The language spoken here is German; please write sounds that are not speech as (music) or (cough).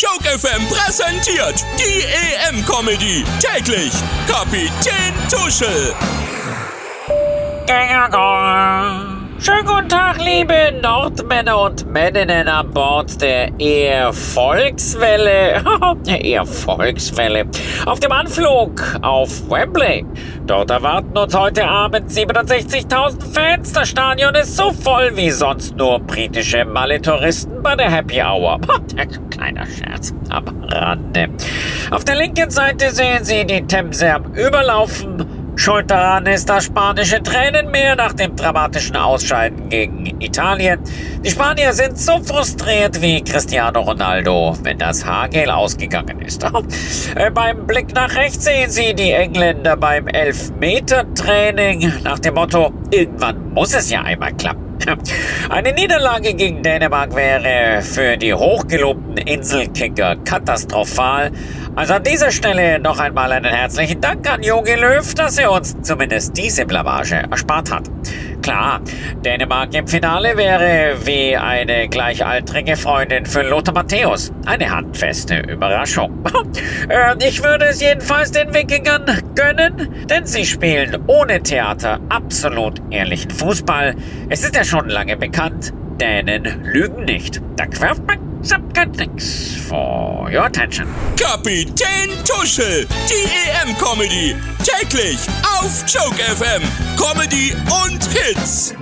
Joke FM präsentiert die EM-Comedy. Täglich Kapitän Tuschel. Schönen guten Tag, liebe Nordmänner und Männinnen an Bord der Erfolgswelle. (laughs) Erfolgswelle. Auf dem Anflug auf Wembley. Dort erwarten uns heute Abend 67.000 Fans. Das Stadion ist so voll wie sonst nur britische Malle-Touristen bei der Happy Hour. (laughs) Kleiner Scherz am Rande. Auf der linken Seite sehen Sie die Themse am Überlaufen. Schuld daran ist das spanische Tränenmeer nach dem dramatischen Ausscheiden gegen Italien. Die Spanier sind so frustriert wie Cristiano Ronaldo, wenn das Haargel ausgegangen ist. (laughs) Äh, beim Blick nach rechts sehen Sie die Engländer beim Elfmeter-Training nach dem Motto, irgendwann muss es ja einmal klappen. (laughs) Eine Niederlage gegen Dänemark wäre für die hochgelobten Inselkicker katastrophal. Also an dieser Stelle noch einmal einen herzlichen Dank an Jogi Löw, dass er uns zumindest diese Blamage erspart hat. Klar, Dänemark im Finale wäre wie eine gleichaltrige Freundin für Lothar Matthäus. Eine handfeste Überraschung. (laughs) ich würde es jedenfalls den Wikingern gönnen, denn sie spielen ohne Theater absolut ehrlichen Fußball. Es ist ja schon lange bekannt, Dänen lügen nicht. Da werft man Thanks for your attention. Kapitän Tuschel, die EM-Comedy. Täglich auf Joke FM. Comedy und Hits.